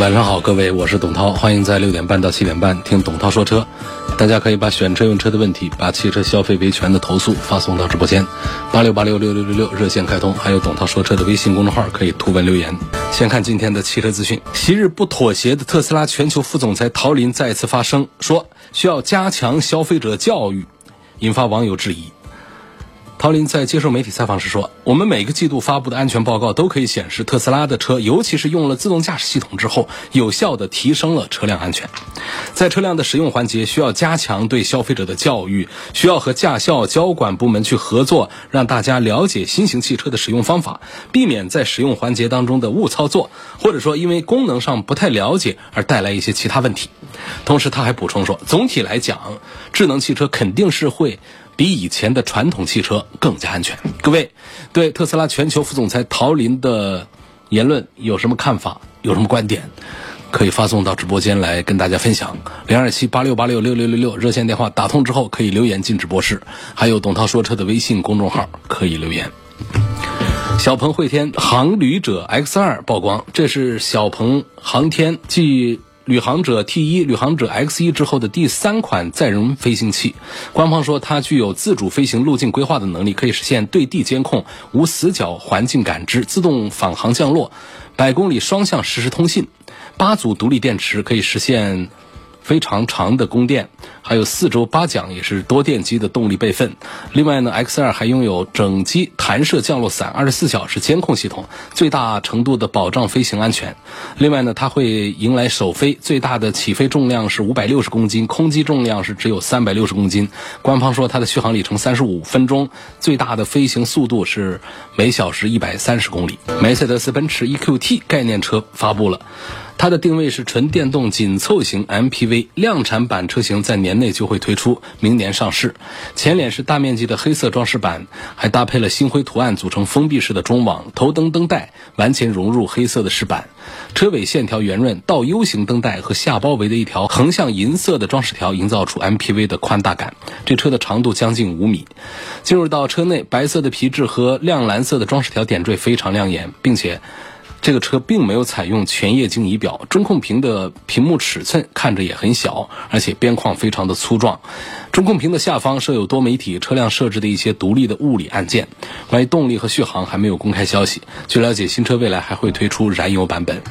晚上好，各位，我是董涛，欢迎在六点半到七点半听董涛说车。大家可以把选车用车的问题，把汽车消费维权的投诉发送到直播间，八六八六六六六六热线开通，还有董涛说车的微信公众号可以图文留言。先看今天的汽车资讯，昔日不妥协的特斯拉全球副总裁陶林再次发声，说需要加强消费者教育，引发网友质疑。陶林在接受媒体采访时说：“我们每个季度发布的安全报告都可以显示，特斯拉的车，尤其是用了自动驾驶系统之后，有效地提升了车辆安全。在车辆的使用环节，需要加强对消费者的教育，需要和驾校交管部门去合作，让大家了解新型汽车的使用方法，避免在使用环节当中的误操作，或者说因为功能上不太了解而带来一些其他问题。同时，他还补充说，总体来讲，智能汽车肯定是会。”比以前的传统汽车更加安全。各位对特斯拉全球副总裁陶林的言论有什么看法？有什么观点？可以发送到直播间来跟大家分享。零二七八六八六六六六六热线电话打通之后可以留言进直播室，还有董涛说车的微信公众号可以留言。小鹏汇天航旅者 X 二曝光，这是小鹏航天继。旅行者 T 一、旅行者 X 一之后的第三款载人飞行器，官方说它具有自主飞行路径规划的能力，可以实现对地监控、无死角环境感知、自动返航降落、百公里双向实时通信，八组独立电池可以实现。非常长的供电，还有四轴八桨，也是多电机的动力备份。另外呢，X 二还拥有整机弹射降落伞、二十四小时监控系统，最大程度的保障飞行安全。另外呢，它会迎来首飞，最大的起飞重量是五百六十公斤，空机重量是只有三百六十公斤。官方说它的续航里程三十五分钟，最大的飞行速度是每小时一百三十公里。梅赛德斯奔驰 EQT 概念车发布了。它的定位是纯电动紧凑型 MPV，量产版车型在年内就会推出，明年上市。前脸是大面积的黑色装饰板，还搭配了星辉图案组成封闭式的中网，头灯灯带完全融入黑色的饰板，车尾线条圆润，倒 U 型灯带和下包围的一条横向银色的装饰条，营造出 MPV 的宽大感。这车的长度将近五米。进入到车内，白色的皮质和亮蓝色的装饰条点缀非常亮眼，并且。这个车并没有采用全液晶仪表，中控屏的屏幕尺寸看着也很小，而且边框非常的粗壮。中控屏的下方设有多媒体车辆设置的一些独立的物理按键。关于动力和续航还没有公开消息。据了解，新车未来还会推出燃油版本。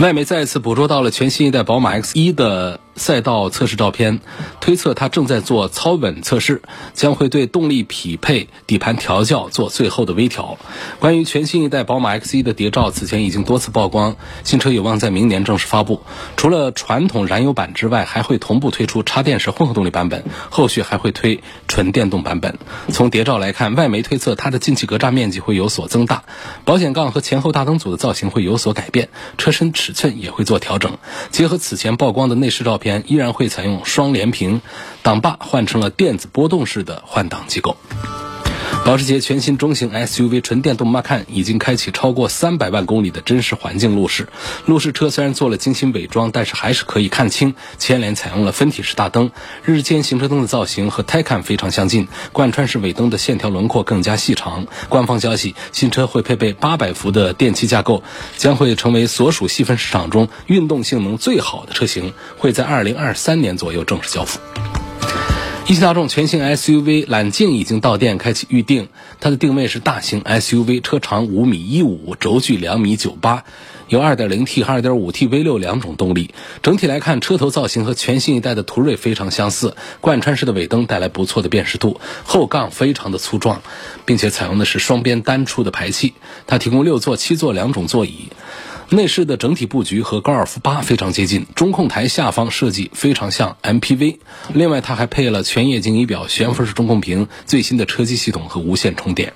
外媒再次捕捉到了全新一代宝马 X1 的。赛道测试照片，推测它正在做操稳测试，将会对动力匹配、底盘调教做最后的微调。关于全新一代宝马 X1 的谍照，此前已经多次曝光，新车有望在明年正式发布。除了传统燃油版之外，还会同步推出插电式混合动力版本，后续还会推纯电动版本。从谍照来看，外媒推测它的进气格栅面积会有所增大，保险杠和前后大灯组的造型会有所改变，车身尺寸也会做调整。结合此前曝光的内饰照片。依然会采用双联屏，挡把换成了电子波动式的换挡机构。保时捷全新中型 SUV 纯电动 Macan 已经开启超过三百万公里的真实环境路试。路试车虽然做了精心伪装，但是还是可以看清。前脸采用了分体式大灯，日间行车灯的造型和 Taycan 非常相近。贯穿式尾灯的线条轮廓更加细长。官方消息，新车会配备八百伏的电气架构，将会成为所属细分市场中运动性能最好的车型，会在二零二三年左右正式交付。一汽大众全新 SUV 揽境已经到店开启预定，它的定位是大型 SUV，车长五米一五，轴距两米九八，有 2.0T 和 2.5T V6 两种动力。整体来看，车头造型和全新一代的途锐非常相似，贯穿式的尾灯带来不错的辨识度，后杠非常的粗壮，并且采用的是双边单出的排气。它提供六座、七座两种座椅。内饰的整体布局和高尔夫八非常接近，中控台下方设计非常像 MPV。另外，它还配了全液晶仪表、悬浮式中控屏、最新的车机系统和无线充电。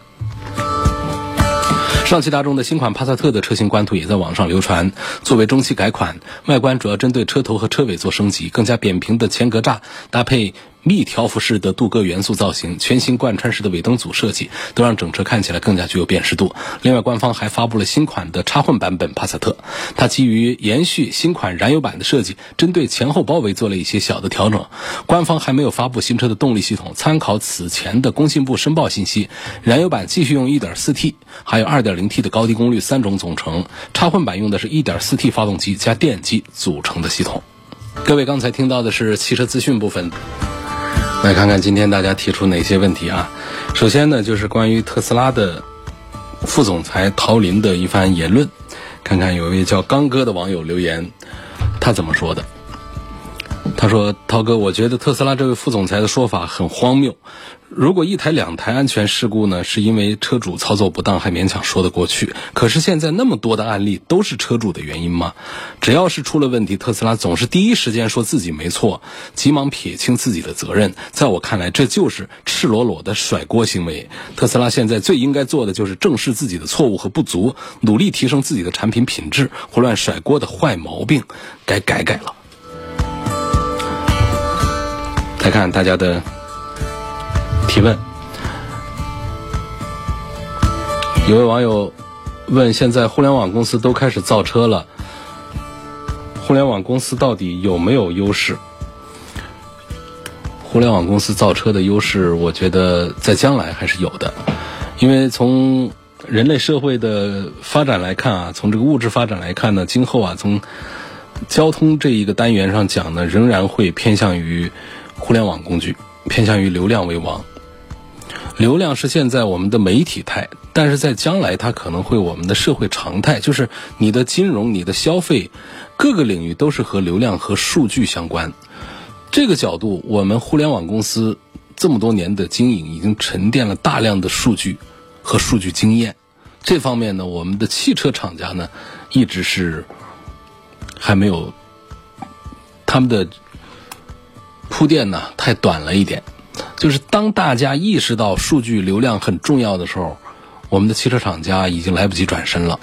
上汽大众的新款帕萨特的车型官图也在网上流传，作为中期改款，外观主要针对车头和车尾做升级，更加扁平的前格栅搭配。密条幅式的镀铬元素造型，全新贯穿式的尾灯组设计，都让整车看起来更加具有辨识度。另外，官方还发布了新款的插混版本帕萨特，它基于延续新款燃油版的设计，针对前后包围做了一些小的调整。官方还没有发布新车的动力系统，参考此前的工信部申报信息，燃油版继续用 1.4T，还有 2.0T 的高低功率三种总成，插混版用的是一点四 T 发动机加电机组成的系统。各位刚才听到的是汽车资讯部分。来看看今天大家提出哪些问题啊？首先呢，就是关于特斯拉的副总裁陶林的一番言论。看看有位叫刚哥的网友留言，他怎么说的？他说：“涛哥，我觉得特斯拉这位副总裁的说法很荒谬。如果一台两台安全事故呢，是因为车主操作不当，还勉强说得过去。可是现在那么多的案例都是车主的原因吗？只要是出了问题，特斯拉总是第一时间说自己没错，急忙撇清自己的责任。在我看来，这就是赤裸裸的甩锅行为。特斯拉现在最应该做的就是正视自己的错误和不足，努力提升自己的产品品质。胡乱甩锅的坏毛病，该改改了。”再看大家的提问，有位网友问：现在互联网公司都开始造车了，互联网公司到底有没有优势？互联网公司造车的优势，我觉得在将来还是有的，因为从人类社会的发展来看啊，从这个物质发展来看呢，今后啊，从交通这一个单元上讲呢，仍然会偏向于。互联网工具偏向于流量为王，流量是现在我们的媒体态，但是在将来它可能会我们的社会常态，就是你的金融、你的消费，各个领域都是和流量和数据相关。这个角度，我们互联网公司这么多年的经营已经沉淀了大量的数据和数据经验。这方面呢，我们的汽车厂家呢，一直是还没有他们的。铺垫呢太短了一点，就是当大家意识到数据流量很重要的时候，我们的汽车厂家已经来不及转身了，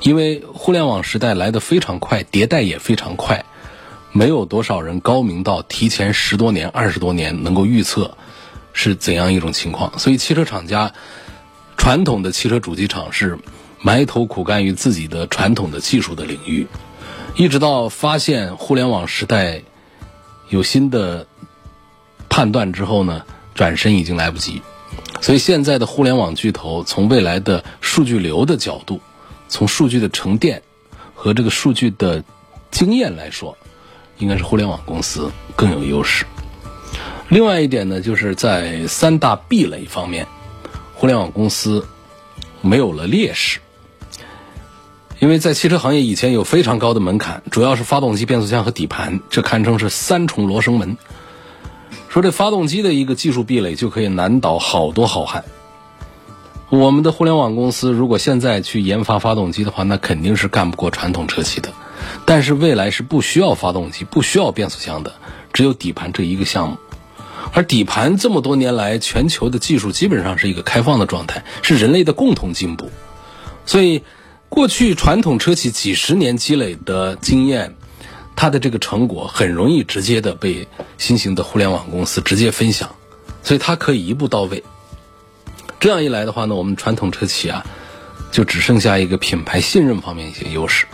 因为互联网时代来得非常快，迭代也非常快，没有多少人高明到提前十多年、二十多年能够预测是怎样一种情况，所以汽车厂家传统的汽车主机厂是埋头苦干于自己的传统的技术的领域，一直到发现互联网时代。有新的判断之后呢，转身已经来不及。所以现在的互联网巨头，从未来的数据流的角度，从数据的沉淀和这个数据的经验来说，应该是互联网公司更有优势。另外一点呢，就是在三大壁垒方面，互联网公司没有了劣势。因为在汽车行业以前有非常高的门槛，主要是发动机、变速箱和底盘，这堪称是三重罗生门。说这发动机的一个技术壁垒就可以难倒好多好汉。我们的互联网公司如果现在去研发发动机的话，那肯定是干不过传统车企的。但是未来是不需要发动机、不需要变速箱的，只有底盘这一个项目。而底盘这么多年来，全球的技术基本上是一个开放的状态，是人类的共同进步。所以。过去传统车企几十年积累的经验，它的这个成果很容易直接的被新型的互联网公司直接分享，所以它可以一步到位。这样一来的话呢，我们传统车企啊，就只剩下一个品牌信任方面一些优势。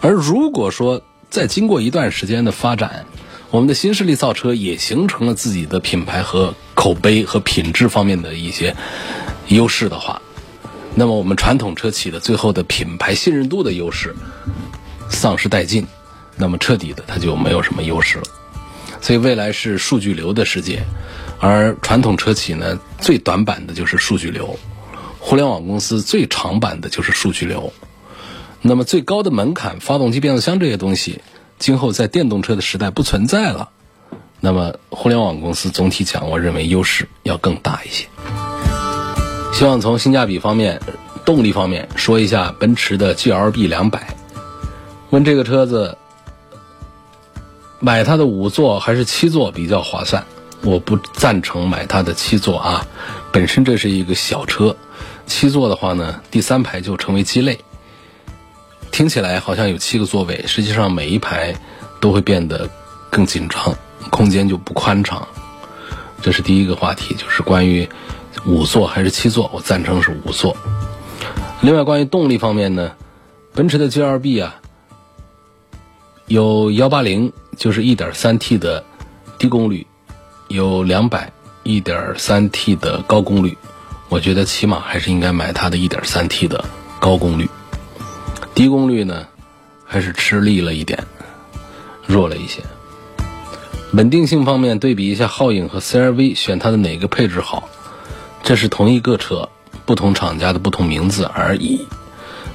而如果说再经过一段时间的发展，我们的新势力造车也形成了自己的品牌和口碑和品质方面的一些优势的话，那么我们传统车企的最后的品牌信任度的优势丧失殆尽，那么彻底的它就没有什么优势了。所以未来是数据流的世界，而传统车企呢最短板的就是数据流，互联网公司最长板的就是数据流。那么最高的门槛，发动机、变速箱这些东西，今后在电动车的时代不存在了。那么互联网公司总体讲，我认为优势要更大一些。希望从性价比方面、动力方面说一下奔驰的 GLB 两百。问这个车子买它的五座还是七座比较划算？我不赞成买它的七座啊，本身这是一个小车，七座的话呢，第三排就成为鸡肋。听起来好像有七个座位，实际上每一排都会变得更紧张，空间就不宽敞。这是第一个话题，就是关于五座还是七座，我赞成是五座。另外，关于动力方面呢，奔驰的 GLB 啊，有幺八零，就是一点三 T 的低功率，有两百一点三 T 的高功率。我觉得起码还是应该买它的一点三 T 的高功率。低功率呢，还是吃力了一点，弱了一些。稳定性方面，对比一下皓影和 CRV，选它的哪个配置好？这是同一个车，不同厂家的不同名字而已。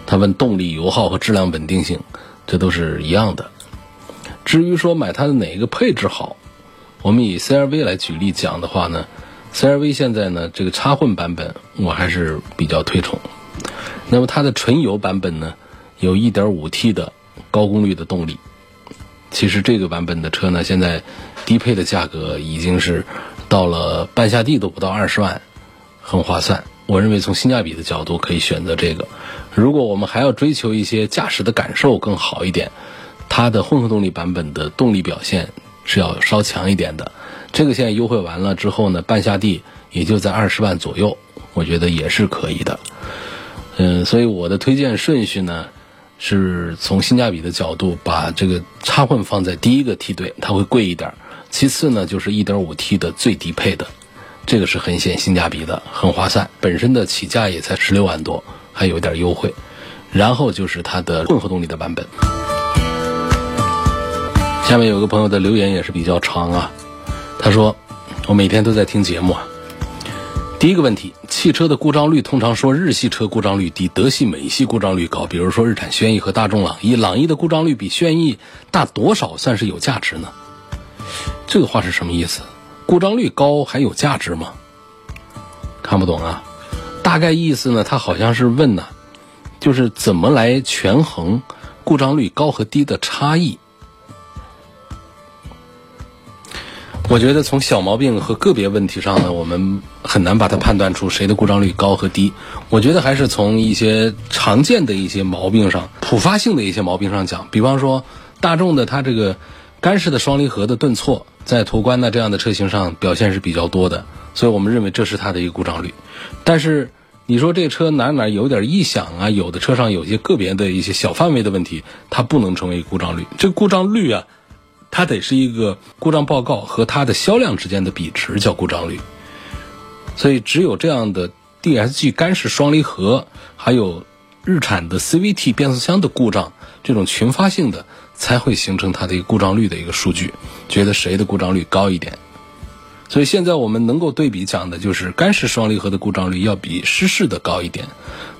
他问动力、油耗和质量稳定性，这都是一样的。至于说买它的哪一个配置好，我们以 CRV 来举例讲的话呢，CRV 现在呢这个插混版本我还是比较推崇。那么它的纯油版本呢？有 1.5T 的高功率的动力，其实这个版本的车呢，现在低配的价格已经是到了半下地都不到二十万，很划算。我认为从性价比的角度可以选择这个。如果我们还要追求一些驾驶的感受更好一点，它的混合动力版本的动力表现是要稍强一点的。这个现在优惠完了之后呢，半下地也就在二十万左右，我觉得也是可以的。嗯，所以我的推荐顺序呢。是从性价比的角度，把这个插混放在第一个梯队，它会贵一点。其次呢，就是 1.5T 的最低配的，这个是很显性价比的，很划算。本身的起价也才十六万多，还有点优惠。然后就是它的混合动力的版本。下面有个朋友的留言也是比较长啊，他说：“我每天都在听节目啊。”第一个问题，汽车的故障率通常说日系车故障率低，德系、美系故障率高。比如说日产轩逸和大众朗逸，朗逸的故障率比轩逸大多少算是有价值呢？这个话是什么意思？故障率高还有价值吗？看不懂啊。大概意思呢，他好像是问呢，就是怎么来权衡故障率高和低的差异。我觉得从小毛病和个别问题上呢，我们很难把它判断出谁的故障率高和低。我觉得还是从一些常见的一些毛病上、普发性的一些毛病上讲。比方说，大众的它这个干式的双离合的顿挫，在途观呢这样的车型上表现是比较多的，所以我们认为这是它的一个故障率。但是你说这车哪哪有点异响啊？有的车上有些个别的一些小范围的问题，它不能成为故障率。这故障率啊。它得是一个故障报告和它的销量之间的比值，叫故障率。所以只有这样的 DSG 干式双离合，还有日产的 CVT 变速箱的故障，这种群发性的，才会形成它的一个故障率的一个数据，觉得谁的故障率高一点。所以现在我们能够对比讲的就是干式双离合的故障率要比湿式的高一点，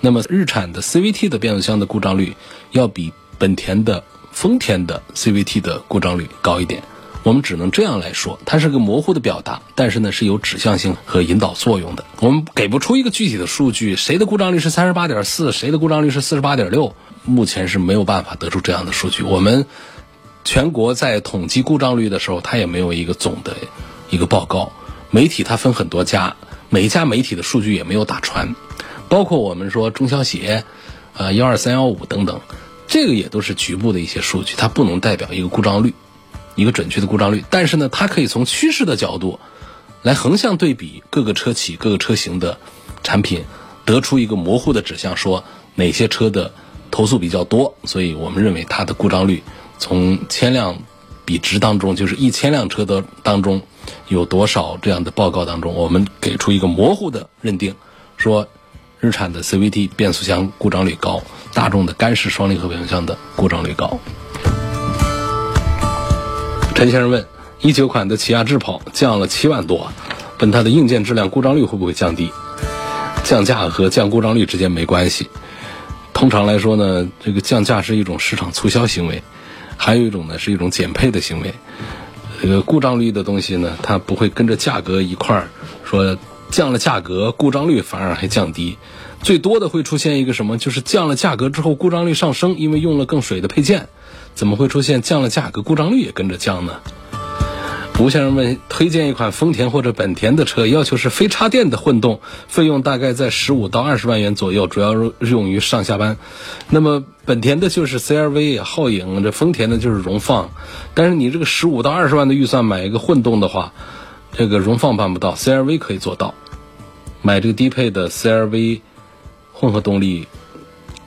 那么日产的 CVT 的变速箱的故障率要比本田的。丰田的 CVT 的故障率高一点，我们只能这样来说，它是个模糊的表达，但是呢是有指向性和引导作用的。我们给不出一个具体的数据，谁的故障率是三十八点四，谁的故障率是四十八点六，目前是没有办法得出这样的数据。我们全国在统计故障率的时候，它也没有一个总的一个报告。媒体它分很多家，每一家媒体的数据也没有打传，包括我们说中消协，呃幺二三幺五等等。这个也都是局部的一些数据，它不能代表一个故障率，一个准确的故障率。但是呢，它可以从趋势的角度，来横向对比各个车企、各个车型的产品，得出一个模糊的指向，说哪些车的投诉比较多。所以我们认为它的故障率从千辆比值当中，就是一千辆车的当中有多少这样的报告当中，我们给出一个模糊的认定，说。日产的 CVT 变速箱故障率高，大众的干式双离合变速箱的故障率高。陈先生问：一九款的起亚智跑降了七万多，问它的硬件质量故障率会不会降低？降价和降故障率之间没关系。通常来说呢，这个降价是一种市场促销行为，还有一种呢是一种减配的行为。这个故障率的东西呢，它不会跟着价格一块儿说。降了价格，故障率反而还降低，最多的会出现一个什么？就是降了价格之后，故障率上升，因为用了更水的配件，怎么会出现降了价格，故障率也跟着降呢？吴先生问：推荐一款丰田或者本田的车，要求是非插电的混动，费用大概在十五到二十万元左右，主要用于上下班。那么本田的就是 CRV、皓影，这丰田的就是荣放。但是你这个十五到二十万的预算买一个混动的话，这个荣放办不到，CRV 可以做到。买这个低配的 CRV 混合动力，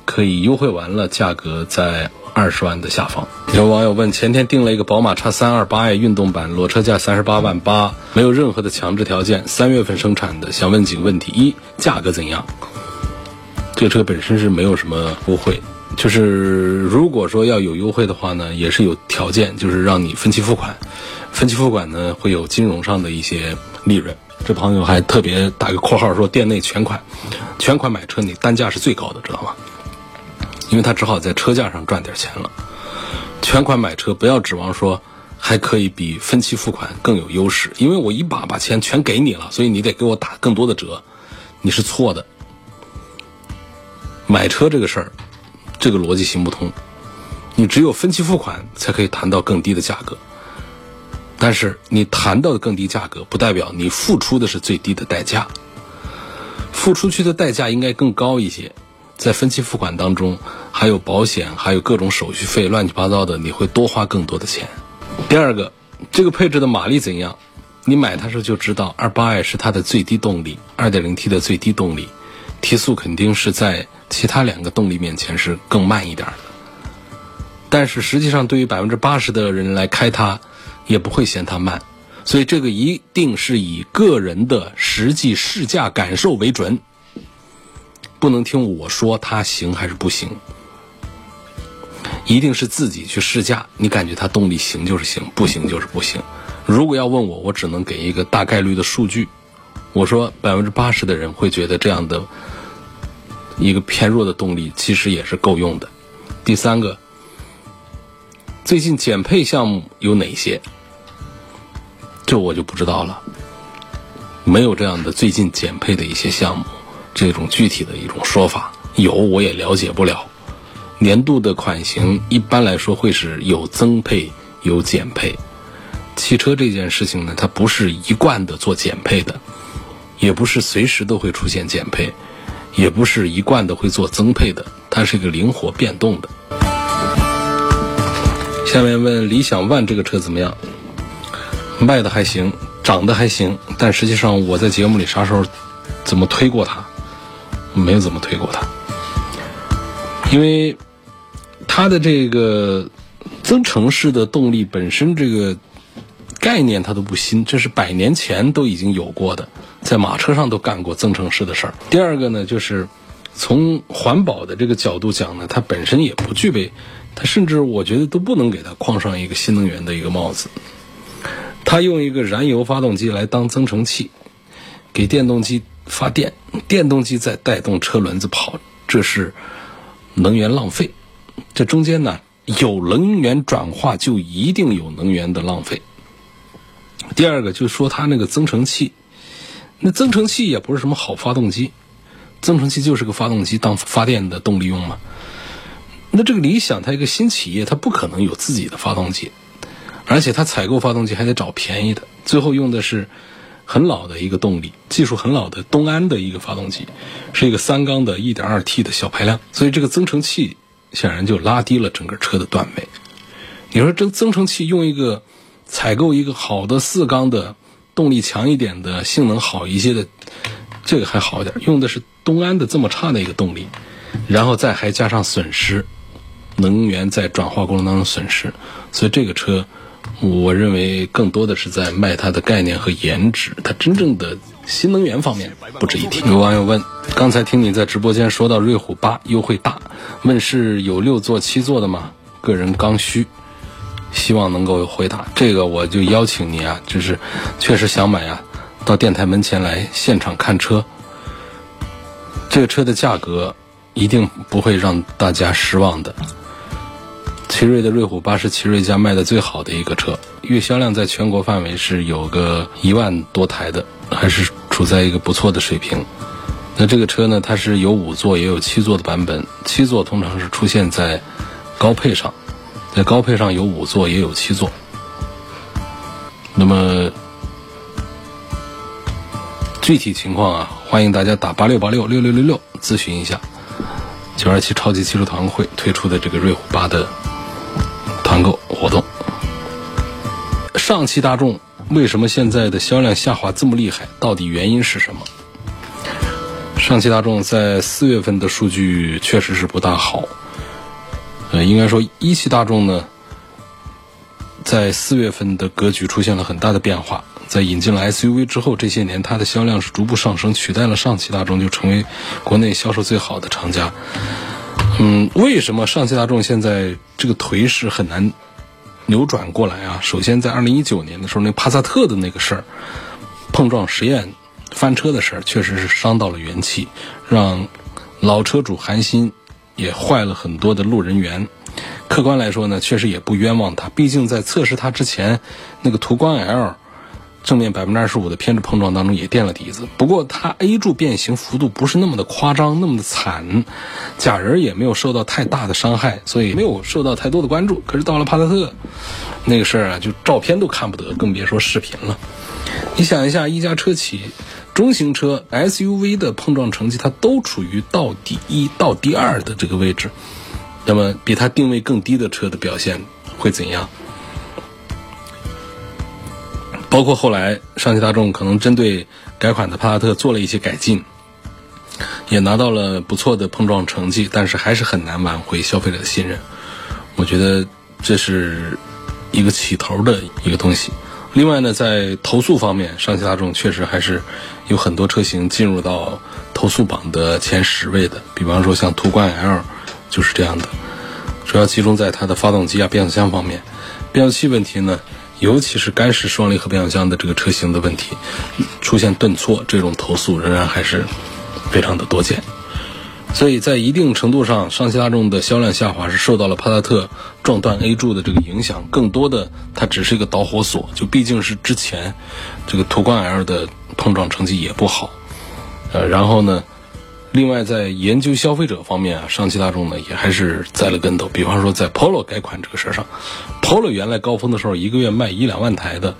可以优惠完了，价格在。二十万的下方，有网友问：前天订了一个宝马叉三二八 i 运动版，裸车价三十八万八，没有任何的强制条件，三月份生产的，想问几个问题：一，价格怎样？这个车本身是没有什么优惠，就是如果说要有优惠的话呢，也是有条件，就是让你分期付款，分期付款呢会有金融上的一些利润。这朋友还特别打个括号说，店内全款，全款买车你单价是最高的，知道吗？因为他只好在车价上赚点钱了。全款买车不要指望说还可以比分期付款更有优势，因为我一把把钱全给你了，所以你得给我打更多的折，你是错的。买车这个事儿，这个逻辑行不通。你只有分期付款才可以谈到更低的价格，但是你谈到的更低价格，不代表你付出的是最低的代价，付出去的代价应该更高一些。在分期付款当中，还有保险，还有各种手续费，乱七八糟的，你会多花更多的钱。第二个，这个配置的马力怎样？你买它时候就知道，二八 i 是它的最低动力，二点零 T 的最低动力，提速肯定是在其他两个动力面前是更慢一点的。但是实际上，对于百分之八十的人来开它，也不会嫌它慢。所以这个一定是以个人的实际试驾感受为准。不能听我说它行还是不行，一定是自己去试驾。你感觉它动力行就是行，不行就是不行。如果要问我，我只能给一个大概率的数据。我说百分之八十的人会觉得这样的一个偏弱的动力其实也是够用的。第三个，最近减配项目有哪些？这我就不知道了，没有这样的最近减配的一些项目。这种具体的一种说法有，我也了解不了。年度的款型一般来说会是有增配有减配。汽车这件事情呢，它不是一贯的做减配的，也不是随时都会出现减配，也不是一贯的会做增配的，它是一个灵活变动的。下面问理想 ONE 这个车怎么样？卖的还行，长得还行，但实际上我在节目里啥时候怎么推过它？没有怎么推过它，因为它的这个增程式的动力本身这个概念它都不新，这是百年前都已经有过的，在马车上都干过增程式的事儿。第二个呢，就是从环保的这个角度讲呢，它本身也不具备，它甚至我觉得都不能给它框上一个新能源的一个帽子。它用一个燃油发动机来当增程器，给电动机。发电，电动机在带动车轮子跑，这是能源浪费。这中间呢，有能源转化就一定有能源的浪费。第二个就是说它那个增程器，那增程器也不是什么好发动机，增程器就是个发动机当发电的动力用嘛。那这个理想它一个新企业，它不可能有自己的发动机，而且它采购发动机还得找便宜的，最后用的是。很老的一个动力，技术很老的东安的一个发动机，是一个三缸的 1.2T 的小排量，所以这个增程器显然就拉低了整个车的段位。你说这增程器用一个采购一个好的四缸的动力强一点的性能好一些的，这个还好一点，用的是东安的这么差的一个动力，然后再还加上损失，能源在转化过程当中损失，所以这个车。我认为更多的是在卖它的概念和颜值，它真正的新能源方面不值一提。有网友问：刚才听你在直播间说到瑞虎八优惠大，问是有六座七座的吗？个人刚需，希望能够回答。这个我就邀请你啊，就是确实想买啊，到电台门前来现场看车。这个车的价格一定不会让大家失望的。奇瑞的瑞虎八是奇瑞家卖的最好的一个车，月销量在全国范围是有个一万多台的，还是处在一个不错的水平。那这个车呢，它是有五座也有七座的版本，七座通常是出现在高配上，在高配上有五座也有七座。那么具体情况啊，欢迎大家打八六八六六六六六咨询一下。九二七超级汽车团会推出的这个瑞虎八的团购活动。上汽大众为什么现在的销量下滑这么厉害？到底原因是什么？上汽大众在四月份的数据确实是不大好。呃，应该说一汽大众呢，在四月份的格局出现了很大的变化。在引进了 SUV 之后，这些年它的销量是逐步上升，取代了上汽大众，就成为国内销售最好的厂家。嗯，为什么上汽大众现在这个颓势很难扭转过来啊？首先，在二零一九年的时候，那帕萨特的那个事儿，碰撞实验翻车的事儿，确实是伤到了元气，让老车主寒心，也坏了很多的路人缘。客观来说呢，确实也不冤枉他，毕竟在测试它之前，那个途观 L。正面百分之二十五的偏置碰撞当中也垫了底子，不过它 A 柱变形幅度不是那么的夸张，那么的惨，假人也没有受到太大的伤害，所以没有受到太多的关注。可是到了帕萨特，那个事儿啊，就照片都看不得，更别说视频了。你想一下，一家车企中型车 SUV 的碰撞成绩，它都处于倒第一到第二的这个位置，那么比它定位更低的车的表现会怎样？包括后来上汽大众可能针对改款的帕萨特做了一些改进，也拿到了不错的碰撞成绩，但是还是很难挽回消费者的信任。我觉得这是一个起头的一个东西。另外呢，在投诉方面，上汽大众确实还是有很多车型进入到投诉榜的前十位的，比方说像途观 L 就是这样的，主要集中在它的发动机啊、变速箱方面，变速器问题呢。尤其是干式双离合变速箱的这个车型的问题，出现顿挫这种投诉仍然还是非常的多见，所以在一定程度上，上汽大众的销量下滑是受到了帕萨特撞断 A 柱的这个影响，更多的它只是一个导火索，就毕竟是之前这个途观 L 的碰撞成绩也不好，呃，然后呢。另外，在研究消费者方面啊，上汽大众呢也还是栽了跟头。比方说，在 Polo 改款这个事儿上，Polo 原来高峰的时候一个月卖一两万台的，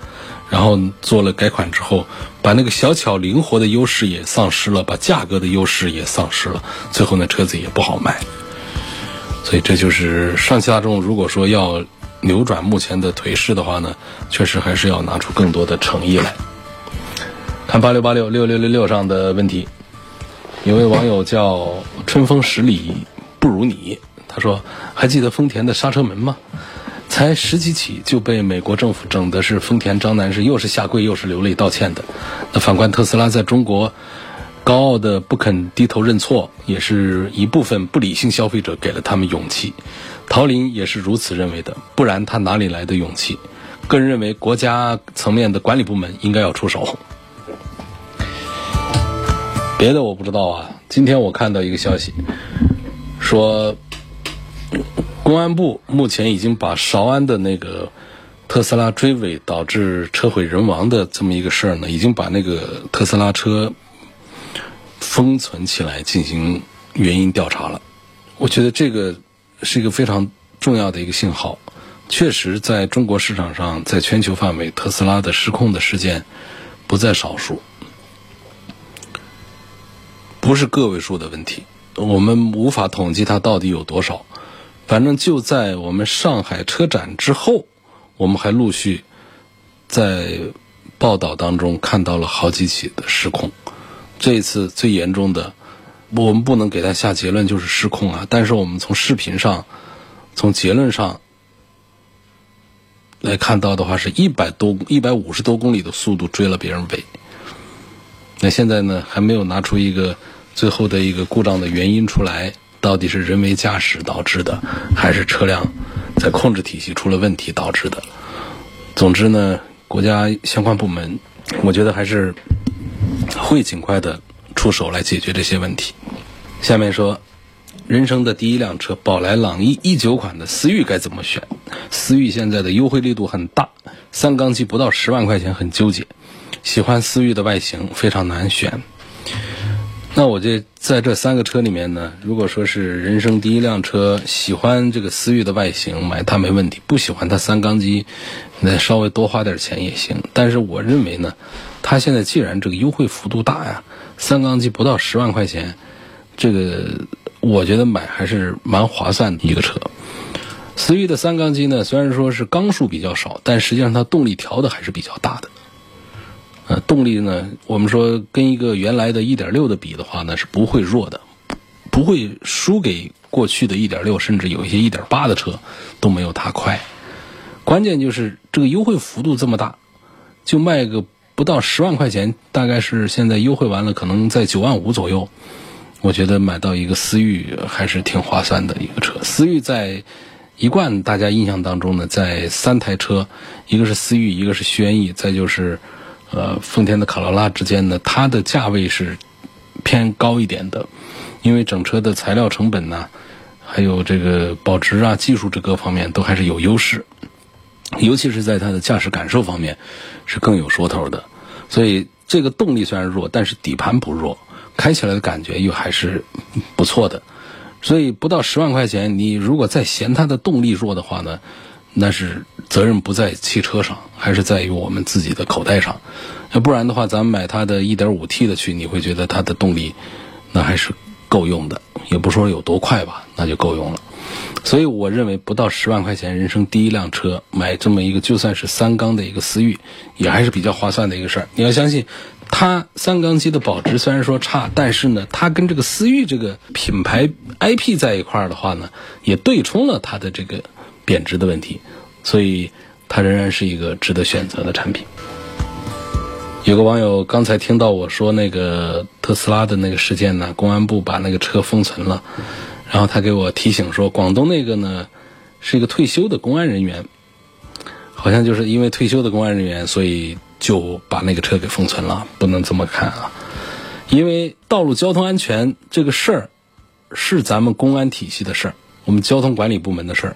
然后做了改款之后，把那个小巧灵活的优势也丧失了，把价格的优势也丧失了，最后呢车子也不好卖。所以这就是上汽大众如果说要扭转目前的颓势的话呢，确实还是要拿出更多的诚意来。看八六八六六六六六上的问题。有位网友叫春风十里不如你，他说：“还记得丰田的刹车门吗？才十几起就被美国政府整的是丰田张男士又是下跪又是流泪道歉的。那反观特斯拉在中国高傲的不肯低头认错，也是一部分不理性消费者给了他们勇气。陶林也是如此认为的，不然他哪里来的勇气？个人认为国家层面的管理部门应该要出手。”别的我不知道啊。今天我看到一个消息，说公安部目前已经把韶安的那个特斯拉追尾导致车毁人亡的这么一个事儿呢，已经把那个特斯拉车封存起来进行原因调查了。我觉得这个是一个非常重要的一个信号。确实，在中国市场上，在全球范围，特斯拉的失控的事件不在少数。不是个位数的问题，我们无法统计它到底有多少。反正就在我们上海车展之后，我们还陆续在报道当中看到了好几起的失控。这一次最严重的，我们不能给它下结论就是失控啊。但是我们从视频上、从结论上来看到的话，是一百多、一百五十多公里的速度追了别人尾。那现在呢，还没有拿出一个最后的一个故障的原因出来，到底是人为驾驶导致的，还是车辆在控制体系出了问题导致的？总之呢，国家相关部门，我觉得还是会尽快的出手来解决这些问题。下面说，人生的第一辆车宝来朗逸一九款的思域该怎么选？思域现在的优惠力度很大，三缸机不到十万块钱，很纠结。喜欢思域的外形非常难选，那我这在这三个车里面呢，如果说是人生第一辆车，喜欢这个思域的外形，买它没问题；不喜欢它三缸机，那稍微多花点钱也行。但是我认为呢，它现在既然这个优惠幅度大呀，三缸机不到十万块钱，这个我觉得买还是蛮划算的一个车。思域的三缸机呢，虽然说是缸数比较少，但实际上它动力调的还是比较大的。呃，动力呢，我们说跟一个原来的一点六的比的话呢，是不会弱的，不会输给过去的一点六甚至有一些一点八的车都没有它快。关键就是这个优惠幅度这么大，就卖个不到十万块钱，大概是现在优惠完了，可能在九万五左右。我觉得买到一个思域还是挺划算的一个车。思域在一贯大家印象当中呢，在三台车，一个是思域，一个是轩逸，再就是。呃，丰田的卡罗拉之间呢，它的价位是偏高一点的，因为整车的材料成本呢，还有这个保值啊、技术这各方面都还是有优势，尤其是在它的驾驶感受方面是更有说头的。所以这个动力虽然弱，但是底盘不弱，开起来的感觉又还是不错的。所以不到十万块钱，你如果再嫌它的动力弱的话呢？那是责任不在汽车上，还是在于我们自己的口袋上。要不然的话，咱们买它的 1.5T 的去，你会觉得它的动力那还是够用的，也不说有多快吧，那就够用了。所以我认为不到十万块钱，人生第一辆车买这么一个，就算是三缸的一个思域，也还是比较划算的一个事儿。你要相信，它三缸机的保值虽然说差，但是呢，它跟这个思域这个品牌 IP 在一块儿的话呢，也对冲了它的这个。贬值的问题，所以它仍然是一个值得选择的产品。有个网友刚才听到我说那个特斯拉的那个事件呢，公安部把那个车封存了，然后他给我提醒说，广东那个呢是一个退休的公安人员，好像就是因为退休的公安人员，所以就把那个车给封存了，不能这么看啊，因为道路交通安全这个事儿是咱们公安体系的事儿，我们交通管理部门的事儿。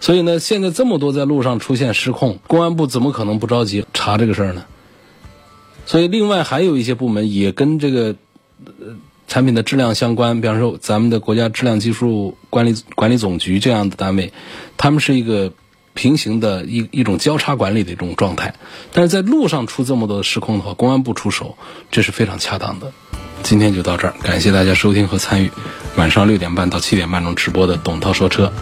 所以呢，现在这么多在路上出现失控，公安部怎么可能不着急查这个事儿呢？所以，另外还有一些部门也跟这个呃产品的质量相关，比方说咱们的国家质量技术管理管理总局这样的单位，他们是一个平行的一一种交叉管理的一种状态。但是在路上出这么多的失控的话，公安部出手，这是非常恰当的。今天就到这儿，感谢大家收听和参与晚上六点半到七点半钟直播的董涛说车。